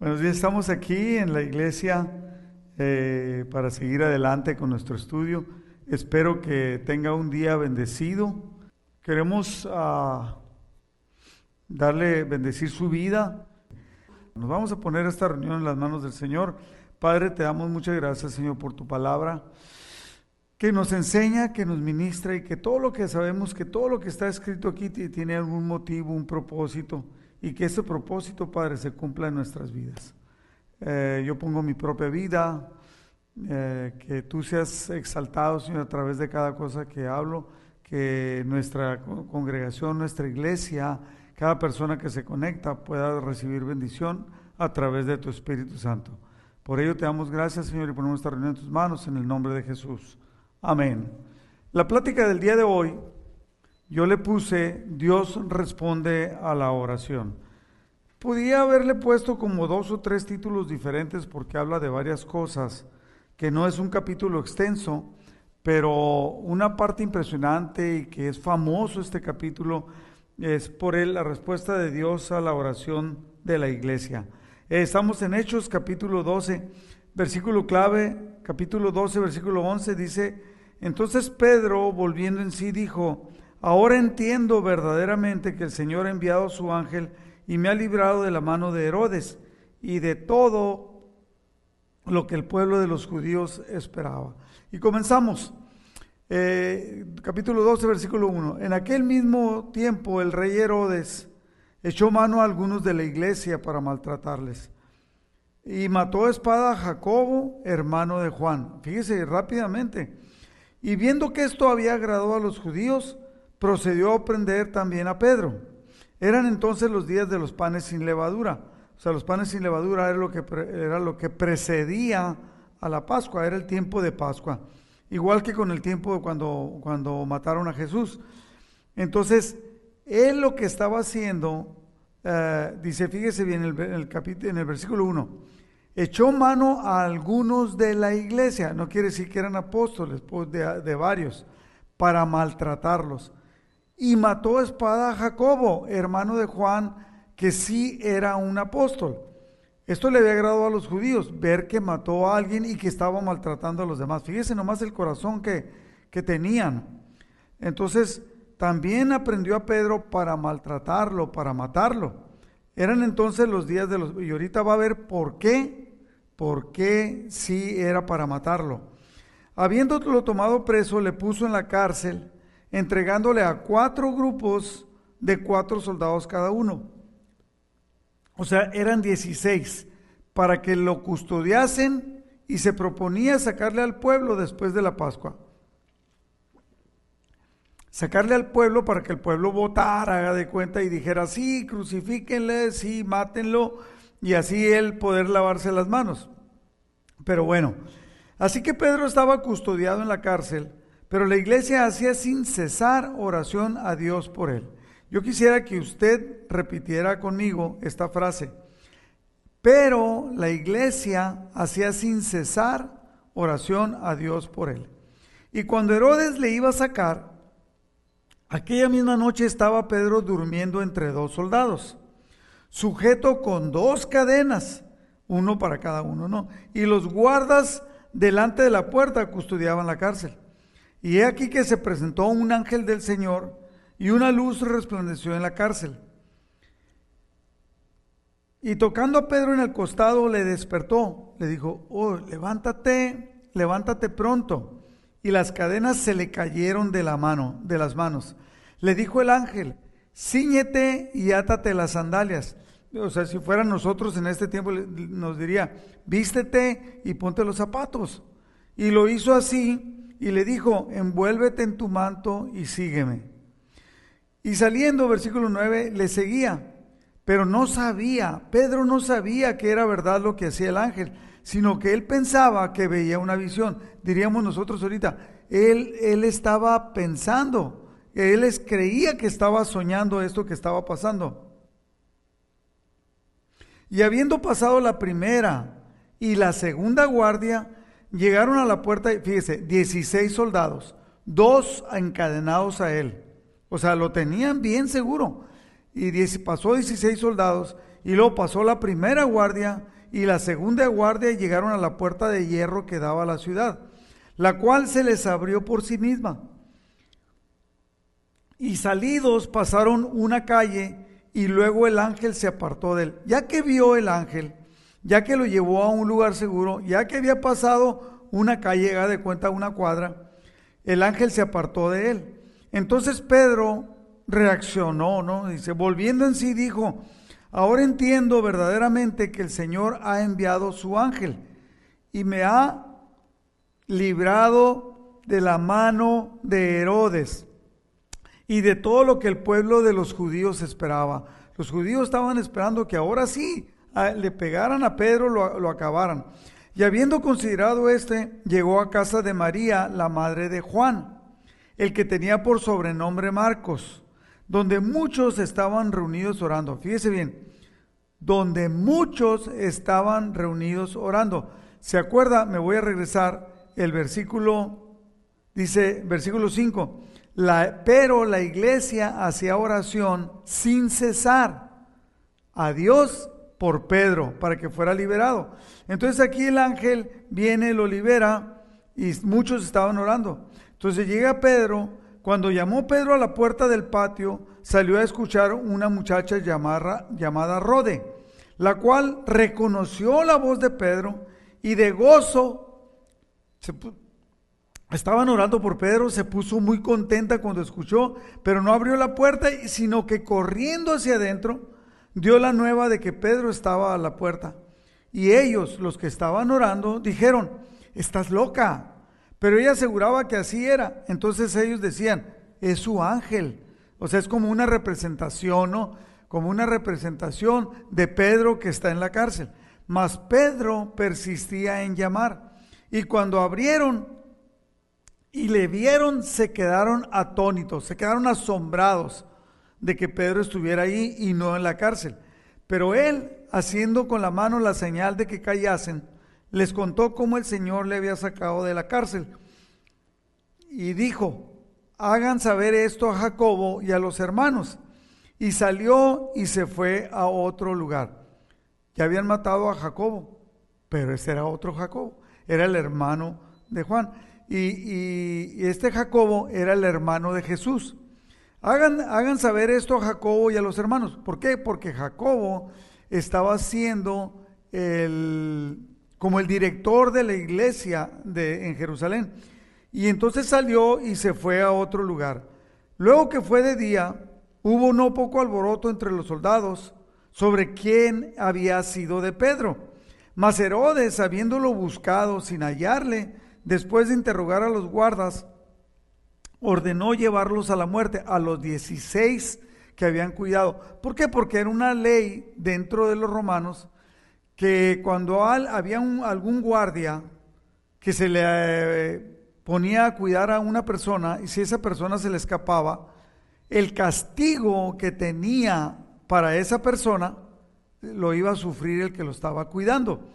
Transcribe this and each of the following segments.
Buenos días, estamos aquí en la iglesia eh, para seguir adelante con nuestro estudio. Espero que tenga un día bendecido. Queremos ah, darle, bendecir su vida. Nos vamos a poner esta reunión en las manos del Señor. Padre, te damos muchas gracias, Señor, por tu palabra, que nos enseña, que nos ministra y que todo lo que sabemos, que todo lo que está escrito aquí tiene algún motivo, un propósito y que ese propósito, Padre, se cumpla en nuestras vidas. Eh, yo pongo mi propia vida, eh, que tú seas exaltado, Señor, a través de cada cosa que hablo, que nuestra congregación, nuestra iglesia, cada persona que se conecta pueda recibir bendición a través de tu Espíritu Santo. Por ello te damos gracias, Señor, y ponemos esta reunión en tus manos en el nombre de Jesús. Amén. La plática del día de hoy yo le puse, Dios responde a la oración. Podía haberle puesto como dos o tres títulos diferentes porque habla de varias cosas, que no es un capítulo extenso, pero una parte impresionante y que es famoso este capítulo es por él la respuesta de Dios a la oración de la iglesia. Estamos en Hechos capítulo 12, versículo clave, capítulo 12, versículo 11, dice, entonces Pedro, volviendo en sí, dijo, Ahora entiendo verdaderamente que el Señor ha enviado su ángel y me ha librado de la mano de Herodes y de todo lo que el pueblo de los judíos esperaba. Y comenzamos. Eh, capítulo 12, versículo 1. En aquel mismo tiempo el rey Herodes echó mano a algunos de la iglesia para maltratarles y mató a espada a Jacobo, hermano de Juan. Fíjese rápidamente. Y viendo que esto había agradado a los judíos, procedió a prender también a Pedro. Eran entonces los días de los panes sin levadura. O sea, los panes sin levadura era lo que, era lo que precedía a la Pascua, era el tiempo de Pascua. Igual que con el tiempo de cuando, cuando mataron a Jesús. Entonces, él lo que estaba haciendo, eh, dice, fíjese bien en el, capítulo, en el versículo 1, echó mano a algunos de la iglesia, no quiere decir que eran apóstoles, pues de varios, para maltratarlos y mató a espada a Jacobo, hermano de Juan, que sí era un apóstol. Esto le había agradado a los judíos, ver que mató a alguien y que estaba maltratando a los demás. Fíjese nomás el corazón que, que tenían. Entonces, también aprendió a Pedro para maltratarlo, para matarlo. Eran entonces los días de los... Y ahorita va a ver por qué, por qué sí era para matarlo. Habiéndolo tomado preso, le puso en la cárcel entregándole a cuatro grupos de cuatro soldados cada uno. O sea, eran 16 para que lo custodiasen y se proponía sacarle al pueblo después de la Pascua. Sacarle al pueblo para que el pueblo votara, haga de cuenta y dijera, sí, crucifíquenle, sí, mátenlo, y así él poder lavarse las manos. Pero bueno, así que Pedro estaba custodiado en la cárcel pero la iglesia hacía sin cesar oración a Dios por él. Yo quisiera que usted repitiera conmigo esta frase. Pero la iglesia hacía sin cesar oración a Dios por él. Y cuando Herodes le iba a sacar, aquella misma noche estaba Pedro durmiendo entre dos soldados, sujeto con dos cadenas, uno para cada uno, ¿no? Y los guardas delante de la puerta custodiaban la cárcel. Y he aquí que se presentó un ángel del Señor y una luz resplandeció en la cárcel. Y tocando a Pedro en el costado le despertó, le dijo, oh, levántate, levántate pronto. Y las cadenas se le cayeron de la mano, de las manos. Le dijo el ángel, ciñete y átate las sandalias. O sea, si fueran nosotros en este tiempo nos diría, vístete y ponte los zapatos. Y lo hizo así y le dijo, envuélvete en tu manto y sígueme. Y saliendo, versículo 9, le seguía, pero no sabía, Pedro no sabía que era verdad lo que hacía el ángel, sino que él pensaba que veía una visión. Diríamos nosotros ahorita, él, él estaba pensando, él creía que estaba soñando esto que estaba pasando. Y habiendo pasado la primera y la segunda guardia, Llegaron a la puerta, fíjese, 16 soldados, dos encadenados a él. O sea, lo tenían bien seguro. y pasó 16 soldados y luego pasó la primera guardia y la segunda guardia y llegaron a la puerta de hierro que daba a la ciudad, la cual se les abrió por sí misma. Y salidos pasaron una calle y luego el ángel se apartó de él. Ya que vio el ángel, ya que lo llevó a un lugar seguro, ya que había pasado una calle, de cuenta una cuadra, el ángel se apartó de él. Entonces Pedro reaccionó, ¿no? Dice, volviendo en sí, dijo, ahora entiendo verdaderamente que el Señor ha enviado su ángel y me ha librado de la mano de Herodes y de todo lo que el pueblo de los judíos esperaba. Los judíos estaban esperando que ahora sí le pegaran a Pedro, lo, lo acabaran. Y habiendo considerado este, llegó a casa de María, la madre de Juan, el que tenía por sobrenombre Marcos, donde muchos estaban reunidos orando. Fíjese bien, donde muchos estaban reunidos orando. ¿Se acuerda? Me voy a regresar el versículo, dice, versículo 5 pero la iglesia hacía oración sin cesar a Dios por Pedro para que fuera liberado. Entonces aquí el ángel viene, lo libera y muchos estaban orando. Entonces llega Pedro, cuando llamó Pedro a la puerta del patio, salió a escuchar una muchacha llamada, llamada Rode, la cual reconoció la voz de Pedro y de gozo Estaban orando por Pedro, se puso muy contenta cuando escuchó, pero no abrió la puerta, sino que corriendo hacia adentro, dio la nueva de que Pedro estaba a la puerta. Y ellos, los que estaban orando, dijeron, estás loca. Pero ella aseguraba que así era. Entonces ellos decían, es su ángel. O sea, es como una representación, ¿no? Como una representación de Pedro que está en la cárcel. Mas Pedro persistía en llamar. Y cuando abrieron, y le vieron, se quedaron atónitos, se quedaron asombrados de que Pedro estuviera ahí y no en la cárcel. Pero él, haciendo con la mano la señal de que callasen, les contó cómo el Señor le había sacado de la cárcel. Y dijo, hagan saber esto a Jacobo y a los hermanos. Y salió y se fue a otro lugar. Ya habían matado a Jacobo, pero ese era otro Jacobo, era el hermano de Juan. Y, este Jacobo era el hermano de Jesús. Hagan, hagan saber esto a Jacobo y a los hermanos. ¿Por qué? Porque Jacobo estaba siendo el, como el director de la iglesia de, en Jerusalén. Y entonces salió y se fue a otro lugar. Luego que fue de día, hubo no poco alboroto entre los soldados sobre quién había sido de Pedro. Mas Herodes, habiéndolo buscado sin hallarle, después de interrogar a los guardas, ordenó llevarlos a la muerte, a los 16 que habían cuidado. ¿Por qué? Porque era una ley dentro de los romanos que cuando había algún guardia que se le eh, ponía a cuidar a una persona y si esa persona se le escapaba, el castigo que tenía para esa persona lo iba a sufrir el que lo estaba cuidando.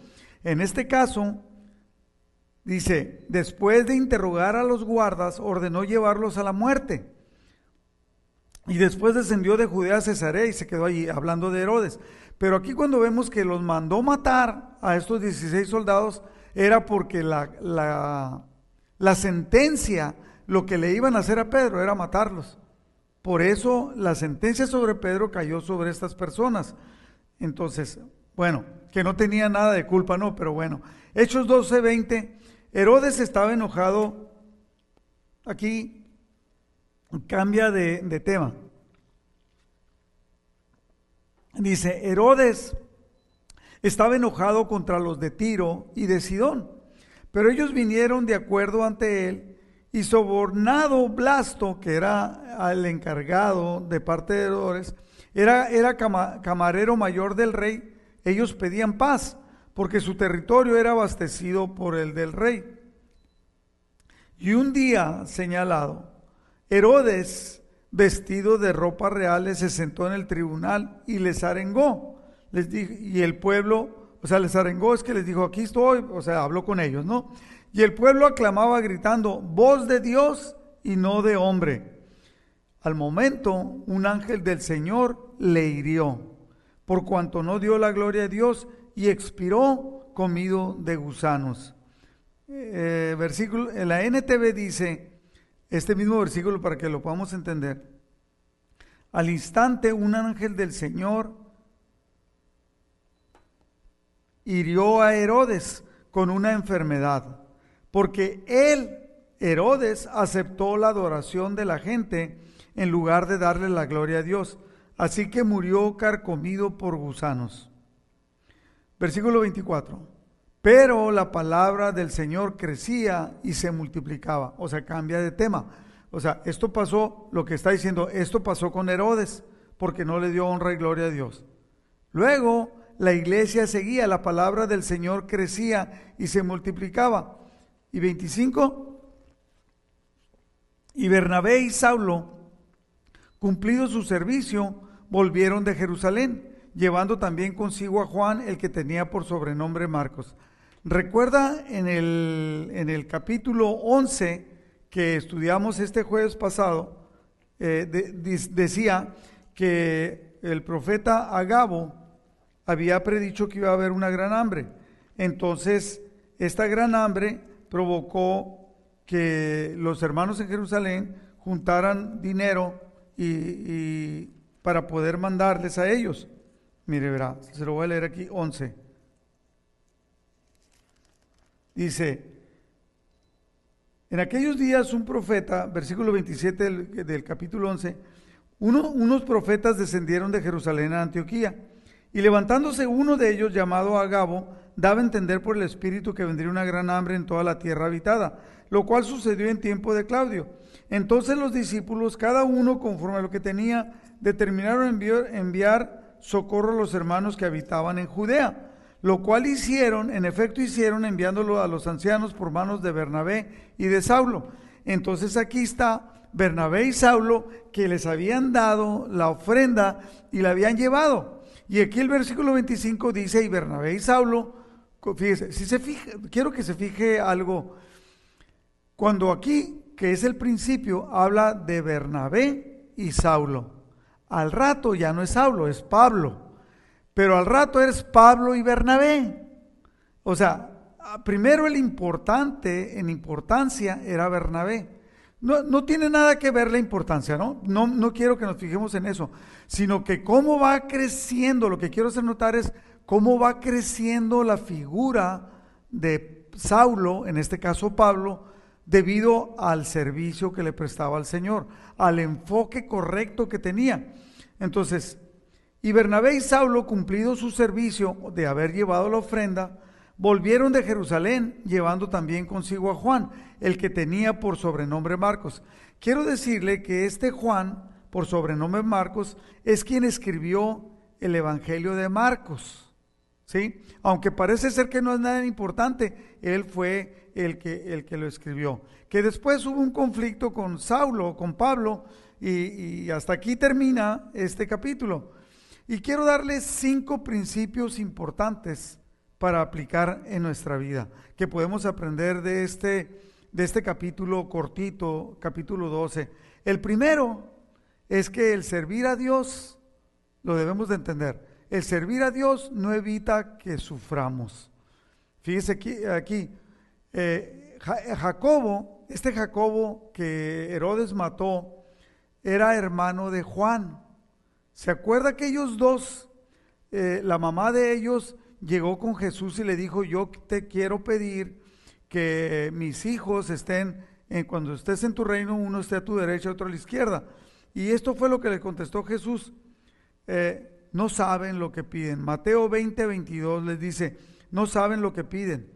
En este caso, Dice, después de interrogar a los guardas, ordenó llevarlos a la muerte. Y después descendió de Judea a Cesarea y se quedó allí hablando de Herodes. Pero aquí cuando vemos que los mandó matar a estos 16 soldados, era porque la, la, la sentencia, lo que le iban a hacer a Pedro era matarlos. Por eso la sentencia sobre Pedro cayó sobre estas personas. Entonces, bueno, que no tenía nada de culpa, no, pero bueno. Hechos 12, 20 Herodes estaba enojado. Aquí cambia de, tema. Dice, Herodes estaba enojado contra los de Tiro y de Sidón, pero ellos vinieron de acuerdo ante él y sobornado Blasto, que era el encargado de parte de Herodes, era, era camarero mayor del rey, ellos pedían paz porque su territorio era abastecido por el del rey. Y un día señalado, Herodes, vestido de ropas reales, se sentó en el tribunal y les arengó. Les dijo, y el pueblo, o sea, les arengó, es que les dijo, aquí estoy, o sea, habló con ellos, ¿no? Y el pueblo aclamaba gritando, voz de Dios y no de hombre. Al momento, un ángel del Señor le hirió, por cuanto no dio la gloria a Dios y expiró comido de gusanos. Eh, versículo, en la NTV dice, este mismo versículo para que lo podamos entender. Al instante un ángel del Señor hirió a Herodes con una enfermedad, porque él, Herodes, aceptó la adoración de la gente en lugar de darle la gloria a Dios. Así que murió carcomido por gusanos. Versículo 24. Pero la palabra del Señor crecía y se multiplicaba. O sea, cambia de tema. O sea, esto pasó, lo que está diciendo, esto pasó con Herodes, porque no le dio honra y gloria a Dios. Luego, la iglesia seguía, la palabra del Señor crecía y se multiplicaba. Y 25. Y Bernabé y Saulo Cumplido su servicio, volvieron de Jerusalén, llevando también consigo a Juan, el que tenía por sobrenombre Marcos. Recuerda en el, en el capítulo 11 que estudiamos este jueves pasado, eh, decía que el profeta Agabo había predicho que iba a haber una gran hambre. Entonces, esta gran hambre provocó que los hermanos en Jerusalén juntaran dinero y, para poder mandarles a ellos. Mire, verá, se lo voy a leer aquí, 11. Dice, en aquellos días un profeta, versículo 27 del, capítulo 11, uno, unos profetas descendieron de Jerusalén a Antioquía, y levantándose uno de ellos, llamado Agabo, daba a entender por el Espíritu que vendría una gran hambre en toda la tierra habitada, lo cual sucedió en tiempo de Claudio. Entonces los discípulos, cada uno conforme a lo que tenía, determinaron enviar socorro a los hermanos que habitaban en Judea, lo cual hicieron, en efecto hicieron, enviándolo a los ancianos por manos de Bernabé y de Saulo. Entonces aquí está Bernabé y Saulo que les habían dado la ofrenda y la habían llevado. Y aquí el versículo 25 dice, y Bernabé y Saulo, fíjese, si se fija, quiero que se fije algo, cuando aquí que es el principio, habla de Bernabé y Saulo. Al rato ya no es Saulo, es Pablo. Pero al rato eres Pablo y Bernabé. O sea, primero el importante en importancia era Bernabé. No, no, tiene nada que ver la importancia, ¿no? ¿no? No quiero que nos fijemos en eso, sino que cómo va creciendo, lo que quiero hacer notar es cómo va creciendo la figura de Saulo, en este caso Pablo, debido al servicio que le prestaba al Señor, al enfoque correcto que tenía. Entonces, y Bernabé y Saulo, cumplido su servicio de haber llevado la ofrenda, volvieron de Jerusalén llevando también consigo a Juan, el que tenía por sobrenombre Marcos. Quiero decirle que este Juan, por sobrenombre Marcos, es quien escribió el Evangelio de Marcos. ¿Sí? Aunque parece ser que no es nada importante, él fue el que, el que lo escribió. Que después hubo un conflicto con Saulo, con Pablo, y, hasta aquí termina este capítulo. Y quiero darles cinco principios importantes para aplicar en nuestra vida, que podemos aprender de este, de este capítulo cortito, capítulo 12. El primero es que el servir a Dios, lo debemos de entender, el servir a Dios no evita que suframos. Fíjese aquí, aquí eh, eh, Jacobo, este Jacobo que Herodes mató, era hermano de Juan. ¿Se acuerda que ellos dos, eh, la mamá de ellos llegó con Jesús y le dijo, yo te quiero pedir que mis hijos estén, cuando estés en tu reino, uno esté a tu derecha, otro a la izquierda. Y esto fue lo que le contestó Jesús. no saben lo que piden. Mateo 20, 22 les dice, no saben lo que piden.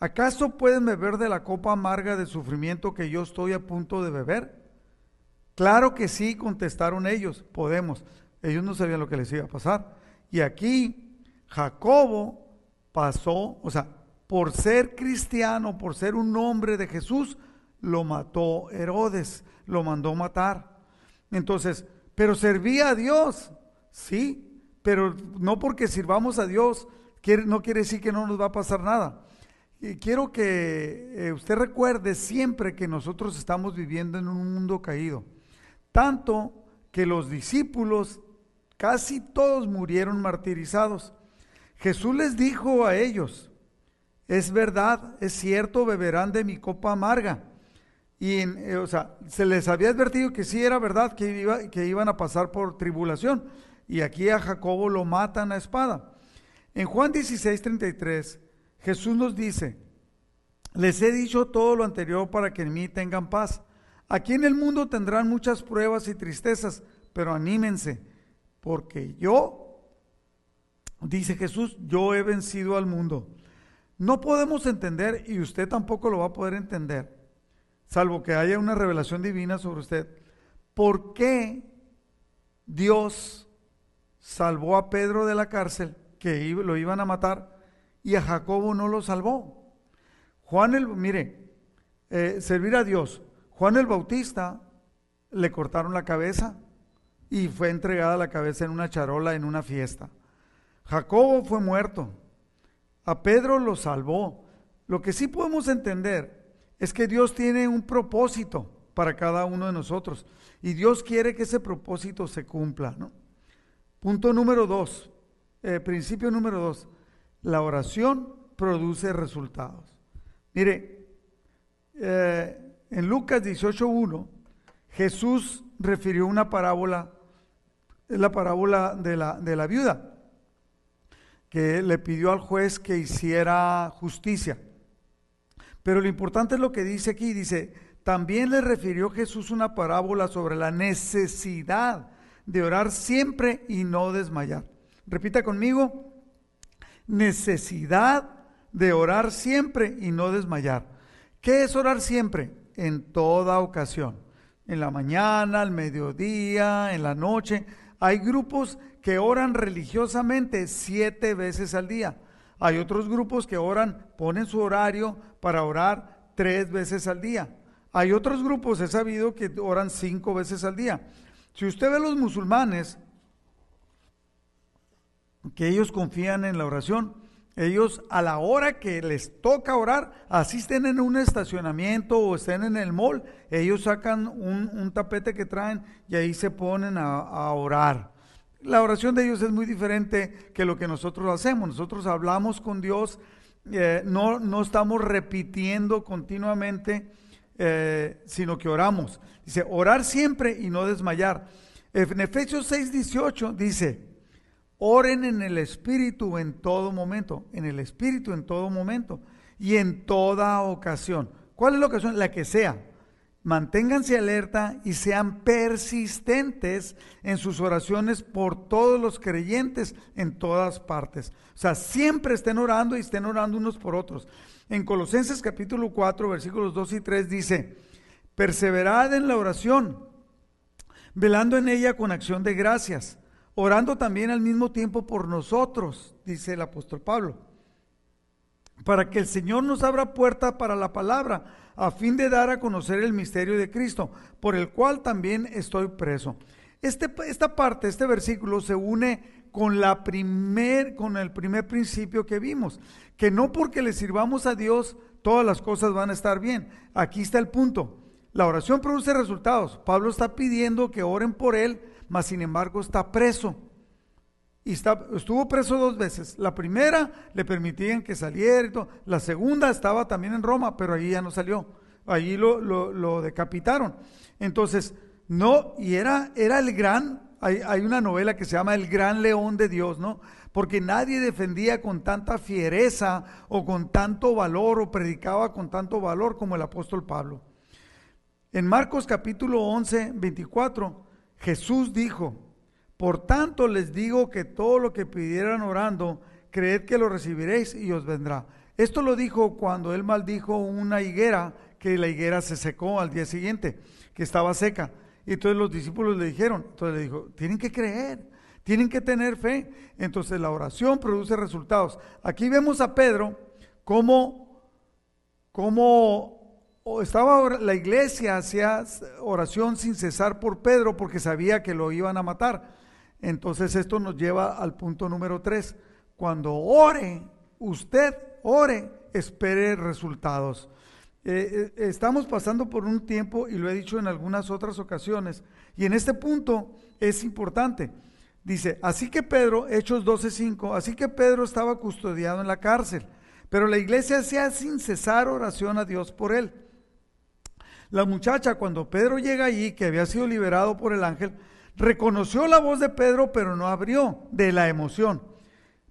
¿Acaso pueden beber de la copa amarga de sufrimiento que yo estoy a punto de beber? Claro que sí, contestaron ellos, podemos. Ellos no sabían lo que les iba a pasar. Y aquí Jacobo pasó, o sea, por ser cristiano, por ser un hombre de Jesús, lo mató Herodes, lo mandó matar. Entonces, pero servía a Dios, sí, pero no porque sirvamos a Dios, no quiere decir que no nos va a pasar nada. Quiero que eh, usted recuerde siempre que nosotros estamos viviendo en un mundo caído. tanto que los discípulos casi todos murieron martirizados. Jesús les dijo a ellos, es verdad, es cierto, beberán de mi copa amarga. Y, eh, o sea, se les había advertido que sí era verdad que, iba, que iban a pasar por tribulación. Y aquí a Jacobo lo matan a espada. En Juan 16, 33, Jesús nos dice, les he dicho todo lo anterior para que en mí tengan paz. Aquí en el mundo tendrán muchas pruebas y tristezas, pero anímense, porque yo, dice Jesús, yo he vencido al mundo. No podemos entender, y usted tampoco lo va a poder entender, salvo que haya una revelación divina sobre usted, por qué Dios salvó a Pedro de la cárcel, que lo iban a matar, y a Jacobo no lo salvó. Juan el, mire, eh, servir a Dios. Juan el Bautista le cortaron la cabeza y fue entregada la cabeza en una charola en una fiesta. Jacobo fue muerto. A Pedro lo salvó. Lo que sí podemos entender es que Dios tiene un propósito para cada uno de nosotros y Dios quiere que ese propósito se cumpla. Punto número dos, eh, principio número dos, la oración produce resultados. Mire, eh, en Lucas 18.1, Jesús refirió una parábola, es la parábola de la, de la viuda que le pidió al juez que hiciera justicia. Pero lo importante es lo que dice aquí, dice, también le refirió Jesús una parábola sobre la necesidad de orar siempre y no desmayar. Repita conmigo, necesidad de orar siempre y no desmayar. ¿Qué es orar siempre? En toda ocasión. En la mañana, al mediodía, en la noche. Hay grupos que oran religiosamente siete veces al día. Hay otros grupos que oran, ponen su horario para orar tres veces al día. Hay otros grupos, he sabido, que oran cinco veces al día. Si usted ve a los musulmanes, que ellos confían en la oración, ellos a la hora que les toca orar, asisten en un estacionamiento o estén en el mall, ellos sacan un, tapete que traen y ahí se ponen a orar. La oración de ellos es muy diferente que lo que nosotros hacemos. Nosotros hablamos con Dios, eh, no, no estamos repitiendo continuamente, eh, sino que oramos. Dice, orar siempre y no desmayar. En Efesios 6, 18 dice, oren en el Espíritu en todo momento, en el Espíritu en todo momento y en toda ocasión. ¿Cuál es la ocasión? La que sea Manténganse alerta y sean persistentes en sus oraciones por todos los creyentes en todas partes. O sea, siempre estén orando y estén orando unos por otros. En Colosenses capítulo 4, versículos 2 y 3 dice, perseverad en la oración, velando en ella con acción de gracias, orando también al mismo tiempo por nosotros, dice el apóstol Pablo, para que el Señor nos abra puerta para la palabra a fin de dar a conocer el misterio de Cristo, por el cual también estoy preso. Este, esta parte, este versículo se une con, la primer, con el primer principio que vimos, que no porque le sirvamos a Dios todas las cosas van a estar bien. Aquí está el punto. La oración produce resultados. Pablo está pidiendo que oren por él, mas sin embargo está preso. Y estuvo preso dos veces. La primera le permitían que saliera y todo. La segunda estaba también en Roma, pero ahí ya no salió. Allí lo, lo, decapitaron. Entonces, no, y era, era el gran, hay, hay, una novela que se llama El Gran León de Dios, ¿no? Porque nadie defendía con tanta fiereza o con tanto valor o predicaba con tanto valor como el apóstol Pablo. En Marcos capítulo 11, 24, Jesús dijo, por tanto les digo que todo lo que pidieran orando, creed que lo recibiréis y os vendrá. Esto lo dijo cuando él maldijo una higuera, que la higuera se secó al día siguiente, que estaba seca. Y entonces los discípulos le dijeron, entonces le dijo, tienen que creer, tienen que tener fe. Entonces la oración produce resultados. Aquí vemos a Pedro como, como estaba la iglesia hacía oración sin cesar por Pedro porque sabía que lo iban a matar. Entonces esto nos lleva al punto número tres. Cuando ore, usted ore, espere resultados. eh, eh, estamos pasando por un tiempo, y lo he dicho en algunas otras ocasiones, y en este punto es importante. Dice, así que Pedro, Hechos 12:5, así que Pedro estaba custodiado en la cárcel, pero la iglesia hacía sin cesar oración a Dios por él. La muchacha, cuando Pedro llega allí, que había sido liberado por el ángel, reconoció la voz de Pedro, pero no abrió de la emoción.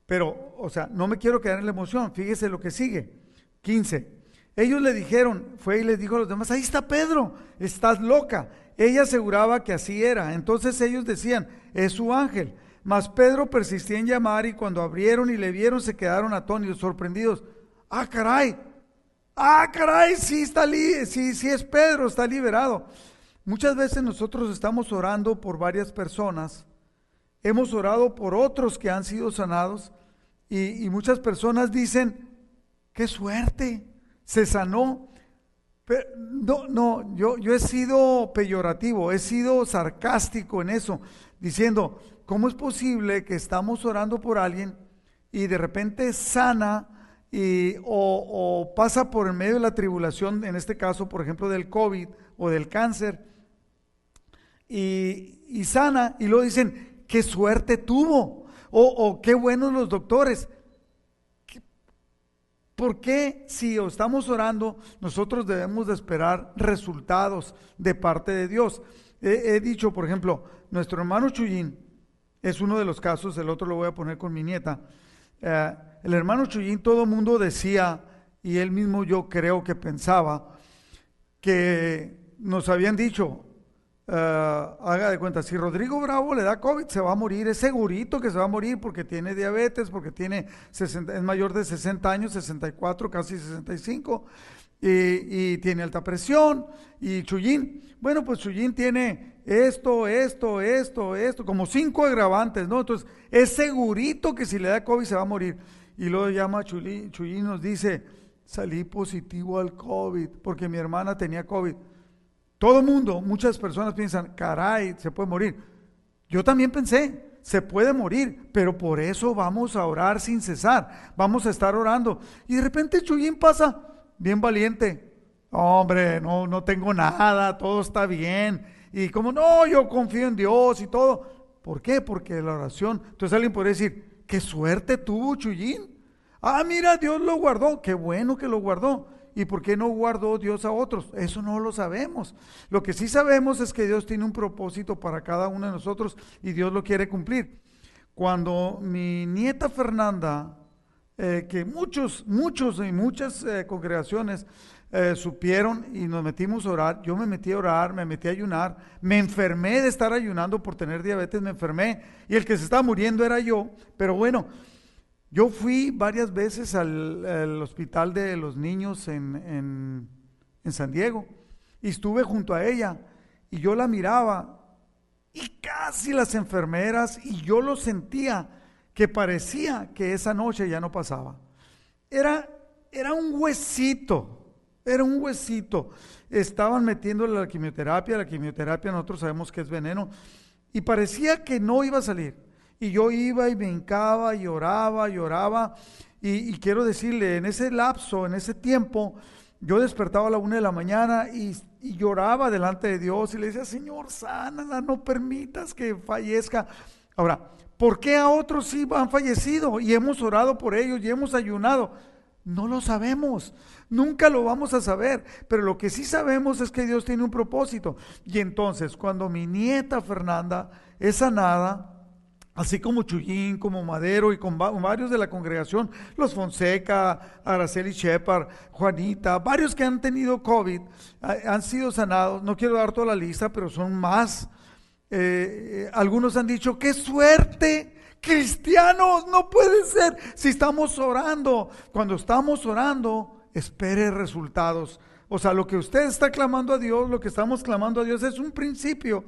Pero, o sea, no me quiero quedar en la emoción, fíjese lo que sigue. 15. Ellos le dijeron, fue y les dijo a los demás, ahí está Pedro, estás loca. Ella aseguraba que así era. Entonces ellos decían, es su ángel. Mas Pedro persistía en llamar y cuando abrieron y le vieron se quedaron atónitos, sorprendidos. Ah, caray. Ah, caray, sí está sí, sí es Pedro, está liberado. Muchas veces nosotros estamos orando por varias personas. Hemos orado por otros que han sido sanados y, y muchas personas dicen, qué suerte se sanó. Pero no, no, yo, yo he sido peyorativo, he sido sarcástico en eso, diciendo, ¿cómo es posible que estamos orando por alguien y de repente sana y, o, pasa por el medio de la tribulación, en este caso, por ejemplo, del COVID o del cáncer, y, y sana, y luego dicen, qué suerte tuvo, o, o qué buenos los doctores. ¿Por qué si estamos orando nosotros debemos de esperar resultados de parte de Dios? He, dicho, por ejemplo, nuestro hermano Chuyín es uno de los casos, el otro lo voy a poner con mi nieta. Eh, el hermano Chuyín, todo el mundo decía, y él mismo yo creo que pensaba, que nos habían dicho, Uh, haga de cuenta, si Rodrigo Bravo le da COVID, se va a morir, es segurito que se va a morir porque tiene diabetes, porque tiene es mayor de 60 años, 64, casi 65, y, y tiene alta presión. Y Chuyín, bueno, pues Chuyín tiene esto, esto, esto, esto, como cinco agravantes, ¿no? Entonces, es segurito que si le da COVID se va a morir. Y luego llama Chuyín, Chuyín nos dice, salí positivo al COVID, porque mi hermana tenía COVID. Todo mundo, muchas personas piensan, caray, se puede morir. Yo también pensé, se puede morir, pero por eso vamos a orar sin cesar. Vamos a estar orando. Y de repente Chuyín pasa, bien valiente. Hombre, no, no tengo nada, todo está bien. Y como, no, yo confío en Dios y todo. ¿Por qué? Porque la oración. Entonces alguien puede decir, qué suerte tuvo Chuyín. Ah, mira, Dios lo guardó. Qué bueno que lo guardó. ¿Y por qué no guardó Dios a otros? Eso no lo sabemos. Lo que sí sabemos es que Dios tiene un propósito para cada uno de nosotros y Dios lo quiere cumplir. Cuando mi nieta Fernanda, eh, que muchos, muchos y muchas eh, congregaciones eh, supieron y nos metimos a orar, yo me metí a orar, me metí a ayunar, me enfermé de estar ayunando por tener diabetes, me enfermé. Y el que se estaba muriendo era yo, pero bueno, yo fui varias veces al, hospital de los niños en, San Diego. Y estuve junto a ella. Y yo la miraba. Y casi las enfermeras. Y yo lo sentía que parecía que esa noche ya no pasaba. Era, era un huesito, era un huesito. Estaban metiéndole la quimioterapia, la quimioterapia nosotros sabemos que es veneno y parecía que no iba a salir. Y yo iba y me hincaba y oraba y. Y, quiero decirle, en ese lapso, en ese tiempo, yo despertaba a la una de la mañana y, lloraba delante de Dios y le decía, Señor, sánala, no permitas que fallezca. Ahora, ¿por qué a otros sí han fallecido y hemos orado por ellos y hemos ayunado? No lo sabemos, nunca lo vamos a saber, pero lo que sí sabemos es que Dios tiene un propósito. Y entonces, cuando mi nieta Fernanda es sanada, así como Chuyín, como Madero y con varios de la congregación, los Fonseca, Araceli Shepard, Juanita, varios que han tenido COVID, han sido sanados. No quiero dar toda la lista, pero son más. Eh, eh, algunos han dicho, qué suerte, cristianos, no puede ser. Si estamos orando, cuando estamos orando, espere resultados. O sea, lo que usted está clamando a Dios, lo que estamos clamando a Dios es un principio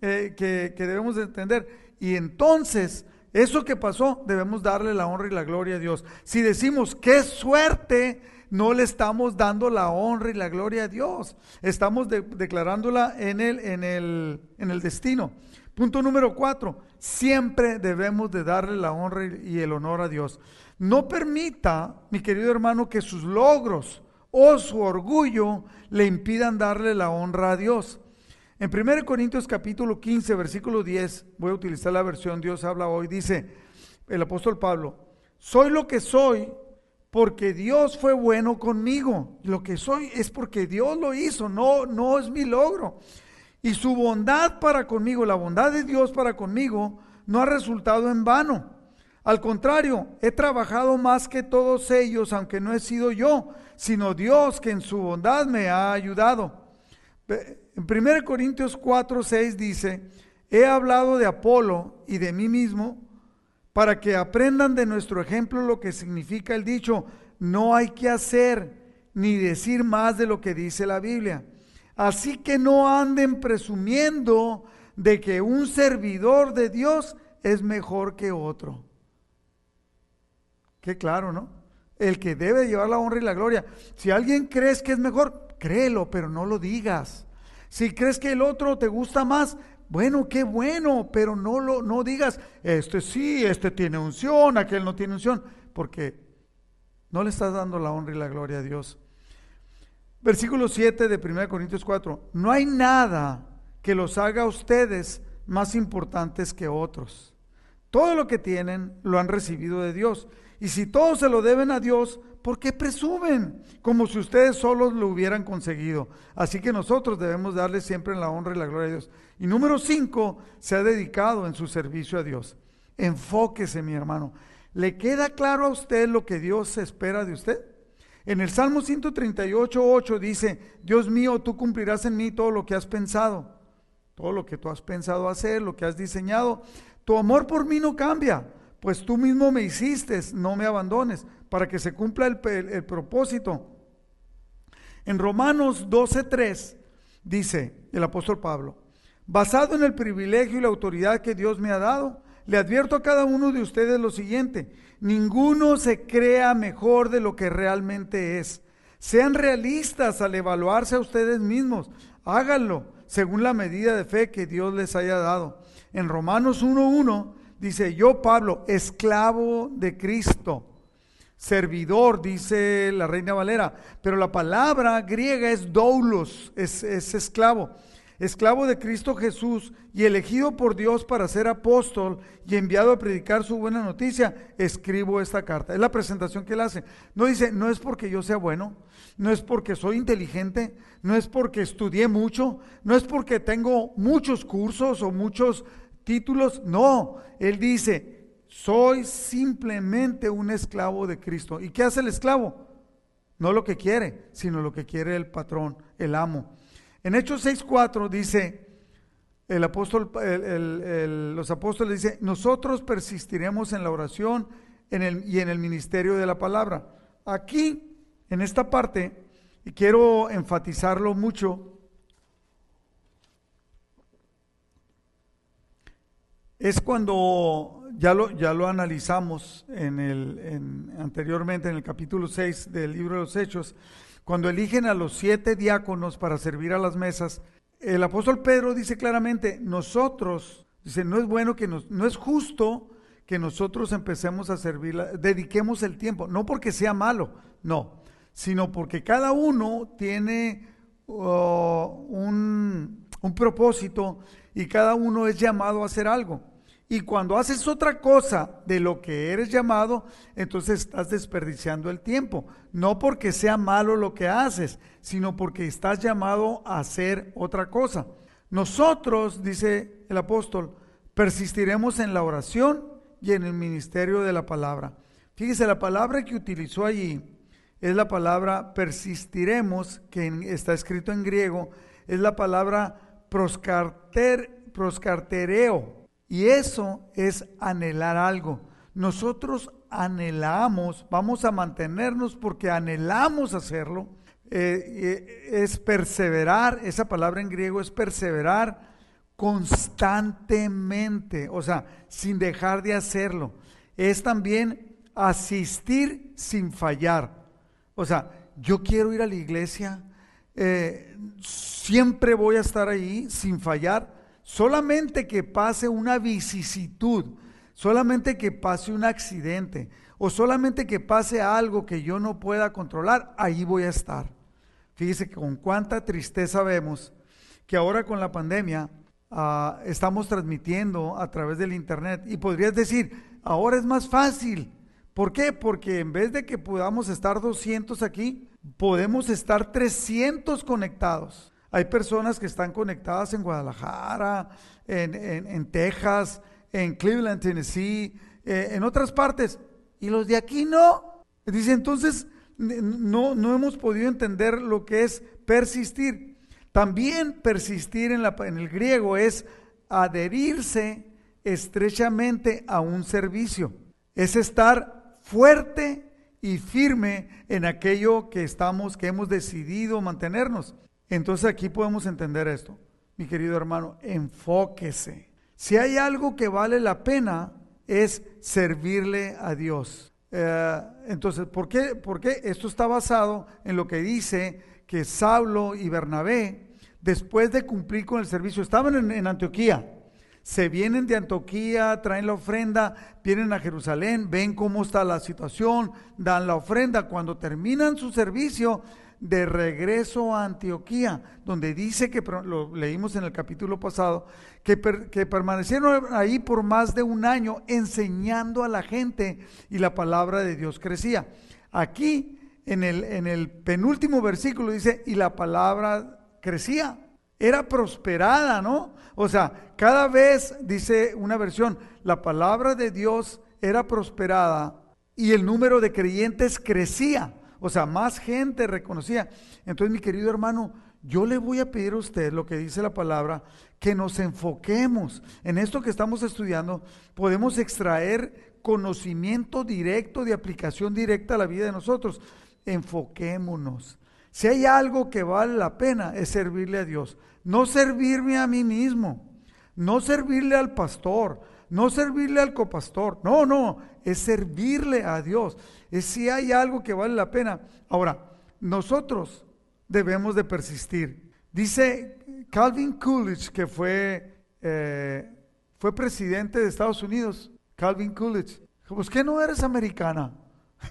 eh, que, que debemos de entender. Y entonces, eso que pasó, debemos darle la honra y la gloria a Dios. Si decimos, qué suerte, no le estamos dando la honra y la gloria a Dios. Estamos declarándola en el, en, el, en el destino. Punto número cuatro, siempre debemos de darle la honra y el honor a Dios. No permita, mi querido hermano, que sus logros o su orgullo le impidan darle la honra a Dios. En 1 Corintios capítulo 15, versículo 10, voy a utilizar la versión Dios habla hoy, dice el apóstol Pablo, soy lo que soy porque Dios fue bueno conmigo. Lo que soy es porque Dios lo hizo, no, no es mi logro. Y su bondad para conmigo, la bondad de Dios para conmigo, no ha resultado en vano. Al contrario, he trabajado más que todos ellos, aunque no he sido yo, sino Dios que en su bondad me ha ayudado. En 1 Corintios 4, 6 dice, he hablado de Apolo y de mí mismo para que aprendan de nuestro ejemplo lo que significa el dicho, no hay que hacer ni decir más de lo que dice la Biblia. Así que no anden presumiendo de que un servidor de Dios es mejor que otro. Qué claro, ¿no? El que debe llevar la honra y la gloria. Si alguien crees que es mejor, créelo, pero no lo digas. Si crees que el otro te gusta más, bueno, qué bueno, pero no lo no digas, este sí, este tiene unción, aquel no tiene unción, porque no le estás dando la honra y la gloria a Dios. Versículo 7 de 1 Corintios 4. No hay nada que los haga a ustedes más importantes que otros. Todo lo que tienen lo han recibido de Dios. Y si todos se lo deben a Dios, ¿por qué presumen? Como si ustedes solos lo hubieran conseguido. Así que nosotros debemos darle siempre la honra y la gloria a Dios. Y número cinco, se ha dedicado en su servicio a Dios. Enfóquese, mi hermano. ¿Le queda claro a usted lo que Dios espera de usted? En el Salmo 138, 8 dice, Dios mío, tú cumplirás en mí todo lo que has pensado, todo lo que tú has pensado hacer, lo que has diseñado. Tu amor por mí no cambia pues tú mismo me hiciste, no me abandones, para que se cumpla el, propósito. En Romanos 12:3 dice el apóstol Pablo, basado en el privilegio y la autoridad que Dios me ha dado, le advierto a cada uno de ustedes lo siguiente, ninguno se crea mejor de lo que realmente es. Sean realistas al evaluarse a ustedes mismos, háganlo según la medida de fe que Dios les haya dado. En Romanos 1:1 Dice, yo Pablo, esclavo de Cristo, servidor, dice la reina Valera, pero la palabra griega es doulos, es, es esclavo, esclavo de Cristo Jesús y elegido por Dios para ser apóstol y enviado a predicar su buena noticia, escribo esta carta. Es la presentación que él hace. No dice, no es porque yo sea bueno, no es porque soy inteligente, no es porque estudié mucho, no es porque tengo muchos cursos o muchos títulos, no, él dice, soy simplemente un esclavo de Cristo. ¿Y qué hace el esclavo? No lo que quiere, sino lo que quiere el patrón, el amo. En Hechos 6.4 dice, el apóstol, los apóstoles dicen, nosotros persistiremos en la oración en el, y en el ministerio de la palabra. Aquí, en esta parte, y quiero enfatizarlo mucho, es cuando ya lo, ya lo analizamos en el, anteriormente en el capítulo 6 del libro de los Hechos, cuando eligen a los siete diáconos para servir a las mesas, el apóstol Pedro dice claramente, nosotros, dice, no es bueno que nos, no es justo que nosotros empecemos a servir, dediquemos el tiempo, no porque sea malo, no, sino porque cada uno tiene uh, un, un propósito y cada uno es llamado a hacer algo. Y cuando haces otra cosa de lo que eres llamado, entonces estás desperdiciando el tiempo. No porque sea malo lo que haces, sino porque estás llamado a hacer otra cosa. Nosotros, dice el apóstol, persistiremos en la oración y en el ministerio de la palabra. Fíjese, la palabra que utilizó allí es la palabra persistiremos, que está escrito en griego, es la palabra proscarter, proscartereo y eso es anhelar algo. Nosotros anhelamos, vamos a mantenernos porque anhelamos hacerlo. Eh, es perseverar, esa palabra en griego es perseverar constantemente, o sea, sin dejar de hacerlo. Es también asistir sin fallar. O sea, yo quiero ir a la iglesia, eh, siempre voy a estar ahí sin fallar Solamente que pase una vicisitud, solamente que pase un accidente o solamente que pase algo que yo no pueda controlar, ahí voy a estar. Fíjese con cuánta tristeza vemos que ahora con la pandemia ah, estamos transmitiendo a través del Internet. Y podrías decir, ahora es más fácil. ¿Por qué? Porque en vez de que podamos estar 200 aquí, podemos estar 300 conectados. Hay personas que están conectadas en Guadalajara, en, Texas, en Cleveland, Tennessee, eh, en otras partes. Y los de aquí no. Dice, entonces, no, no hemos podido entender lo que es persistir. También persistir en, la, en el griego es adherirse estrechamente a un servicio. Es estar fuerte y firme en aquello que estamos, que hemos decidido mantenernos. Entonces aquí podemos entender esto, mi querido hermano, enfóquese. Si hay algo que vale la pena es servirle a Dios. Eh, entonces, ¿por qué? Porque esto está basado en lo que dice que Saulo y Bernabé, después de cumplir con el servicio, estaban en, en Antioquía, se vienen de Antioquía, traen la ofrenda, vienen a Jerusalén, ven cómo está la situación, dan la ofrenda. Cuando terminan su servicio, de regreso a Antioquía, donde dice que, lo leímos en el capítulo pasado, que, permanecieron ahí por más de un año enseñando a la gente y la palabra de Dios crecía. Aquí, en el penúltimo versículo dice, y la palabra crecía, era prosperada, ¿no? O sea, cada vez, dice una versión, la palabra de Dios era prosperada y el número de creyentes crecía. O sea, más gente reconocía. Entonces, mi querido hermano, yo le voy a pedir a usted lo que dice la palabra, que nos enfoquemos en esto que estamos estudiando. Podemos extraer conocimiento directo, de aplicación directa a la vida de nosotros. Enfoquémonos. Si hay algo que vale la pena es servirle a Dios. No servirme a mí mismo, no servirle al pastor, no servirle al copastor. No, no, es servirle a Dios es si hay algo que vale la pena. Ahora, nosotros debemos de persistir. Dice Calvin Coolidge, que fue, eh, fue presidente de Estados Unidos, Calvin Coolidge, pues que no eres americana.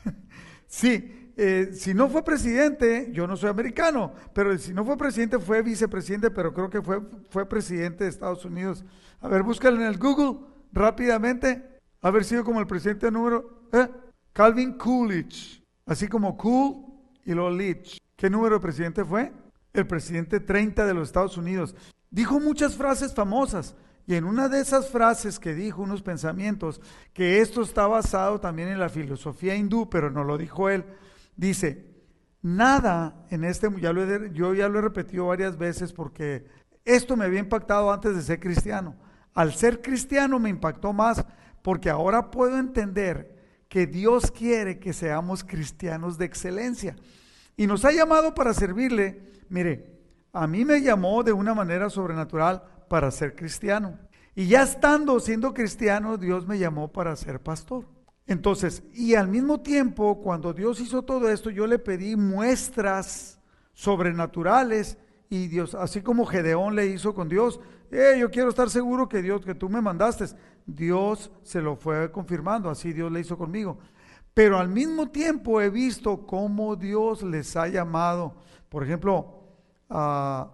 sí, eh, si no fue presidente, yo no soy americano, pero si no fue presidente, fue vicepresidente, pero creo que fue, fue presidente de Estados Unidos. A ver, búscalo en el Google rápidamente. Haber sido como el presidente número. ¿eh? Calvin Coolidge, así como Cool y lo ¿Qué número de presidente fue? El presidente 30 de los Estados Unidos. Dijo muchas frases famosas. Y en una de esas frases que dijo, unos pensamientos, que esto está basado también en la filosofía hindú, pero no lo dijo él, dice, nada en este, ya lo yo ya lo he repetido varias veces porque esto me había impactado antes de ser cristiano. Al ser cristiano me impactó más porque ahora puedo entender que Dios quiere que seamos cristianos de excelencia. Y nos ha llamado para servirle. Mire, a mí me llamó de una manera sobrenatural para ser cristiano. Y ya estando siendo cristiano, Dios me llamó para ser pastor. Entonces, y al mismo tiempo, cuando Dios hizo todo esto, yo le pedí muestras sobrenaturales y Dios, así como Gedeón le hizo con Dios, eh, yo quiero estar seguro que Dios, que tú me mandaste, Dios se lo fue confirmando, así Dios le hizo conmigo. Pero al mismo tiempo he visto cómo Dios les ha llamado. Por ejemplo, a,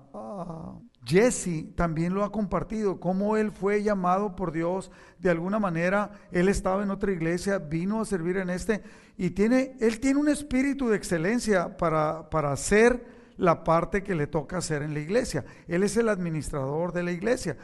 Jesse también lo ha compartido, cómo él fue llamado por Dios de alguna manera. Él estaba en otra iglesia, vino a servir en este y tiene, él tiene un espíritu de excelencia para, para hacer la parte que le toca hacer en la iglesia. Él es el administrador de la iglesia.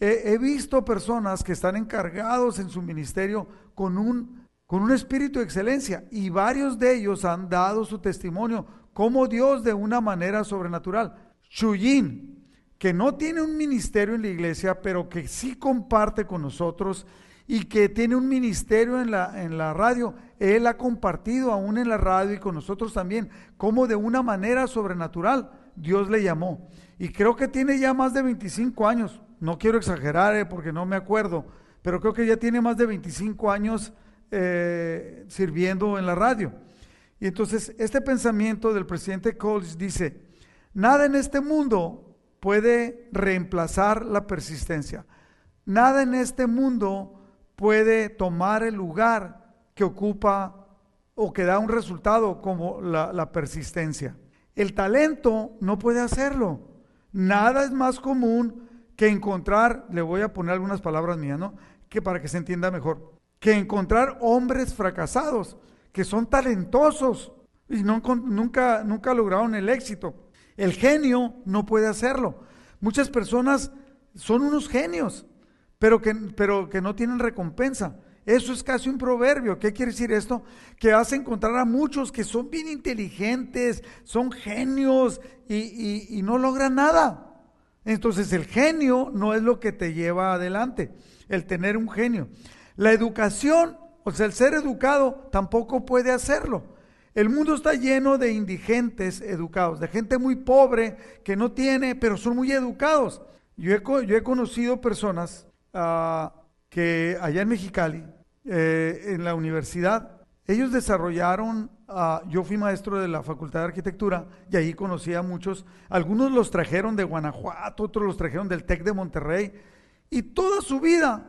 He, visto personas que están encargados en su ministerio con un, con un espíritu de excelencia y varios de ellos han dado su testimonio como Dios de una manera sobrenatural. Chuyin, que no tiene un ministerio en la iglesia, pero que sí comparte con nosotros y que tiene un ministerio en la, en la radio, él ha compartido aún en la radio y con nosotros también, como de una manera sobrenatural Dios le llamó. Y creo que tiene ya más de 25 años, no quiero exagerar eh, porque no me acuerdo, pero creo que ya tiene más de 25 años eh, sirviendo en la radio. Y entonces este pensamiento del presidente College dice, nada en este mundo puede reemplazar la persistencia. Nada en este mundo puede tomar el lugar que ocupa o que da un resultado como la, persistencia. El talento no puede hacerlo. Nada es más común que encontrar, le voy a poner algunas palabras mías, ¿no? Que para que se entienda mejor, que encontrar hombres fracasados, que son talentosos y nunca, nunca lograron el éxito. El genio no puede hacerlo. Muchas personas son unos genios, pero que, pero que no tienen recompensa. Eso es casi un proverbio. ¿Qué quiere decir esto? Que vas a encontrar a muchos que son bien inteligentes, son genios y, no logran nada. Entonces el genio no es lo que te lleva adelante, el tener un genio. La educación, o sea, el ser educado tampoco puede hacerlo. El mundo está lleno de indigentes educados, de gente muy pobre que no tiene, pero son muy educados. Yo he, yo he conocido personas uh, que allá en Mexicali, eh, en la universidad, ellos desarrollaron, uh, yo fui maestro de la Facultad de Arquitectura y ahí conocí a muchos, algunos los trajeron de Guanajuato, otros los trajeron del TEC de Monterrey, y toda su vida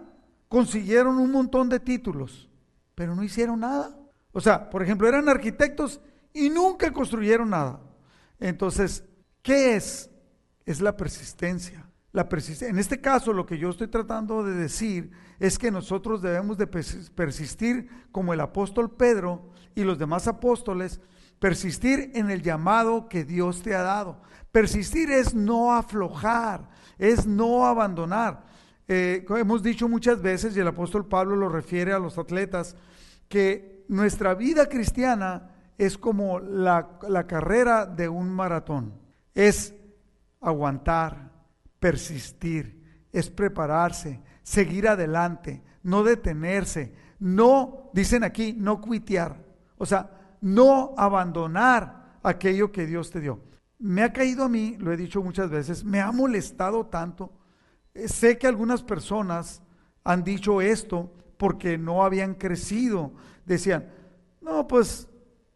consiguieron un montón de títulos, pero no hicieron nada. O sea, por ejemplo, eran arquitectos y nunca construyeron nada. Entonces, ¿qué es? Es la persistencia. La en este caso, lo que yo estoy tratando de decir es que nosotros debemos de persistir como el apóstol Pedro y los demás apóstoles, persistir en el llamado que Dios te ha dado. Persistir es no aflojar, es no abandonar. Eh, hemos dicho muchas veces, y el apóstol Pablo lo refiere a los atletas, que nuestra vida cristiana es como la, carrera de un maratón. Es aguantar, persistir, es prepararse, seguir adelante, no detenerse, no, dicen aquí, no cuitear. O sea, no abandonar aquello que Dios te dio. Me ha caído a mí, lo he dicho muchas veces, me ha molestado tanto. Eh, sé que algunas personas han dicho esto porque no habían crecido, decían, no, pues,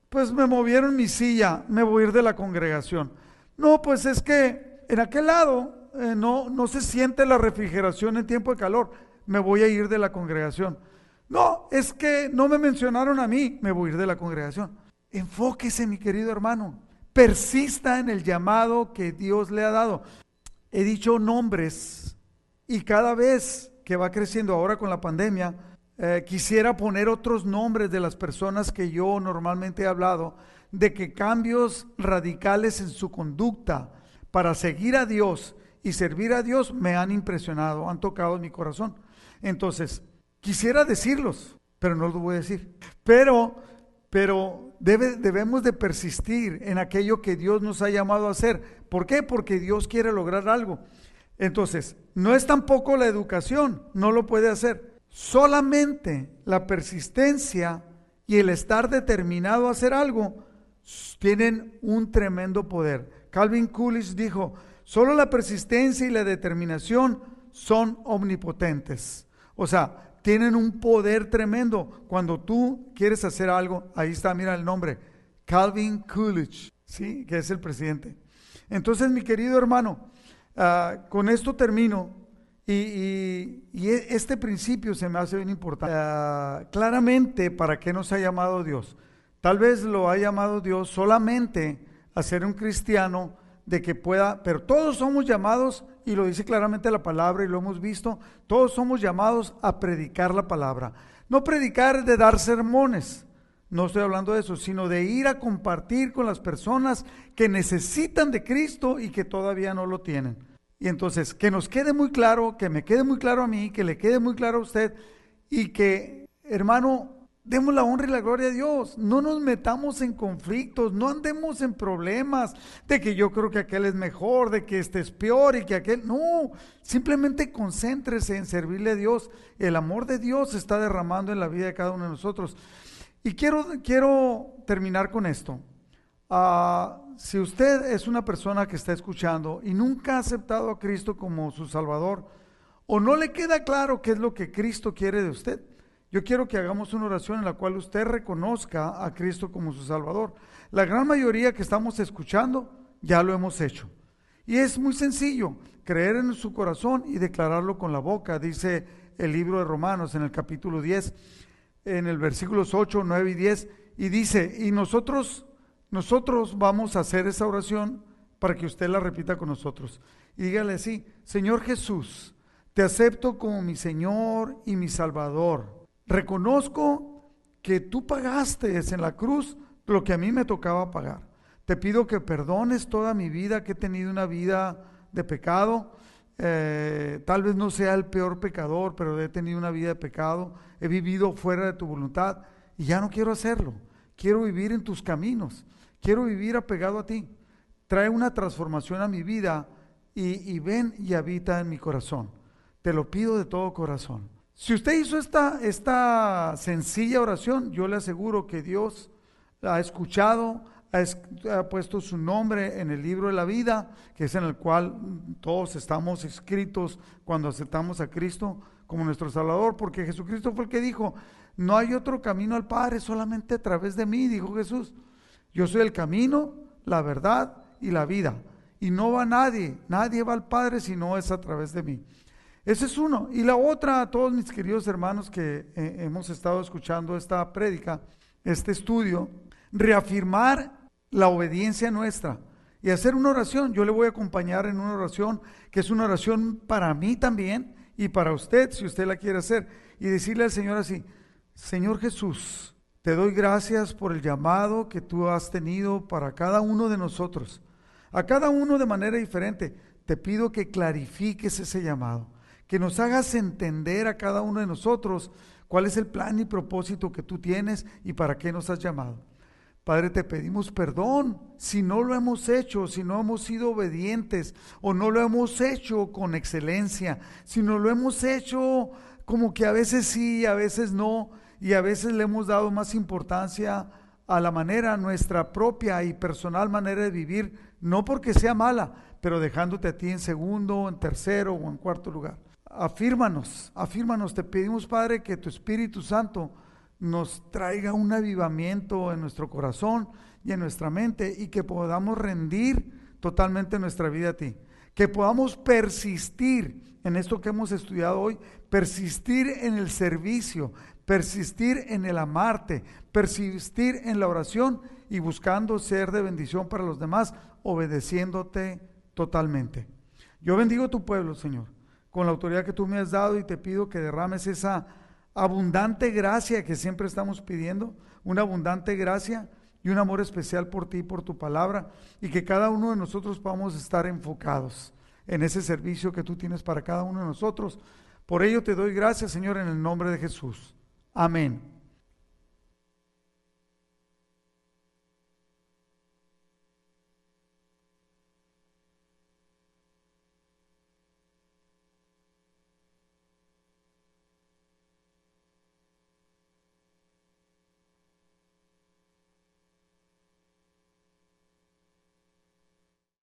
pues me movieron mi silla, me voy a ir de la congregación. No, pues es que en aquel lado eh, no, no se siente la refrigeración en tiempo de calor, me voy a ir de la congregación. No, es que no me mencionaron a mí, me voy a ir de la congregación. Enfóquese, mi querido hermano, persista en el llamado que Dios le ha dado. He dicho nombres y cada vez que va creciendo ahora con la pandemia, eh, quisiera poner otros nombres de las personas que yo normalmente he hablado, de que cambios radicales en su conducta para seguir a Dios y servir a Dios me han impresionado, han tocado mi corazón. Entonces, quisiera decirlos, pero no los voy a decir. Pero, pero debemos de persistir en aquello que Dios nos ha llamado a hacer. ¿Por qué? Porque Dios quiere lograr algo. Entonces, no es tampoco la educación, no lo puede hacer. Solamente la persistencia y el estar determinado a hacer algo tienen un tremendo poder. Calvin Coolidge dijo, solo la persistencia y la determinación son omnipotentes. O sea, tienen un poder tremendo. Cuando tú quieres hacer algo, ahí está, mira el nombre, Calvin Coolidge, ¿sí? Que es el presidente. Entonces, mi querido hermano, ah, con esto termino. Y, e, este principio se me hace bien importante. Ah, claramente, ¿para qué nos ha llamado Dios? Tal vez lo ha llamado Dios solamente a ser un cristiano de que pueda, pero todos somos llamados, y lo dice claramente la palabra y lo hemos visto, todos somos llamados a predicar la palabra. No predicar de dar sermones, no estoy hablando de eso, sino de ir a compartir con las personas que necesitan de Cristo y que todavía no lo tienen. Y entonces, que nos quede muy claro, que me quede muy claro a mí, que le quede muy claro a usted y que, hermano, demos la honra y la gloria a Dios. No nos metamos en conflictos, no andemos en problemas de que yo creo que aquel es mejor, de que este es peor y que aquel... No, simplemente concéntrese en servirle a Dios. El amor de Dios se está derramando en la vida de cada uno de nosotros. Y quiero, quiero terminar con esto. Ah, si usted es una persona que está escuchando y nunca ha aceptado a Cristo como su Salvador, o no le queda claro qué es lo que Cristo quiere de usted, yo quiero que hagamos una oración en la cual usted reconozca a Cristo como su Salvador. La gran mayoría que estamos escuchando ya lo hemos hecho. Y es muy sencillo, creer en su corazón y declararlo con la boca, dice el libro de Romanos en el capítulo 10. en el versículos 8, 9 y 10 y dice, y nosotros, nosotros vamos a hacer esa oración para que usted la repita con nosotros. Y dígale así, Señor Jesús, te acepto como mi Señor y mi Salvador. Reconozco que tú pagaste en la cruz lo que a mí me tocaba pagar. Te pido que perdones toda mi vida, que he tenido una vida de pecado. Eh, tal vez no sea el peor pecador, pero he tenido una vida de pecado. He vivido fuera de tu voluntad y ya no quiero hacerlo. Quiero vivir en tus caminos. Quiero vivir apegado a ti. Trae una transformación a mi vida y, y ven y habita en mi corazón. Te lo pido de todo corazón. Si usted hizo esta, esta sencilla oración, yo le aseguro que Dios ha escuchado, ha, puesto su nombre en el libro de la vida, que es en el cual todos estamos escritos cuando aceptamos a Cristo como nuestro Salvador, porque Jesucristo fue el que dijo, no hay otro camino al Padre solamente a través de mí, dijo Jesús. Yo soy el camino, la verdad y la vida. Y no va nadie, nadie va al Padre si no es a través de mí. Ese es uno. Y la otra, a todos mis queridos hermanos que eh, hemos estado escuchando esta prédica, este estudio, reafirmar la obediencia nuestra y hacer una oración. Yo le voy a acompañar en una oración que es una oración para mí también y para usted, si usted la quiere hacer, y decirle al Señor así, Señor Jesús, te doy gracias por el llamado que tú has tenido para cada uno de nosotros, a cada uno de manera diferente. Te pido que clarifiques ese llamado, que nos hagas entender a cada uno de nosotros cuál es el plan y propósito que tú tienes y para qué nos has llamado. Padre, te pedimos perdón si no lo hemos hecho, si no hemos sido obedientes o no lo hemos hecho con excelencia, si no lo hemos hecho como que a veces sí, a veces no, y a veces le hemos dado más importancia a la manera, nuestra propia y personal manera de vivir, no porque sea mala, pero dejándote a ti en segundo, en tercero o en cuarto lugar. Afírmanos, afírmanos, te pedimos Padre que tu Espíritu Santo nos traiga un avivamiento en nuestro corazón y en nuestra mente y que podamos rendir totalmente nuestra vida a ti. Que podamos persistir en esto que hemos estudiado hoy, persistir en el servicio, persistir en el amarte, persistir en la oración y buscando ser de bendición para los demás, obedeciéndote totalmente. Yo bendigo tu pueblo, Señor, con la autoridad que tú me has dado y te pido que derrames esa abundante gracia que siempre estamos pidiendo, una abundante gracia y un amor especial por ti y por tu palabra, y que cada uno de nosotros podamos estar enfocados en ese servicio que tú tienes para cada uno de nosotros. Por ello te doy gracias, Señor, en el nombre de Jesús. Amén.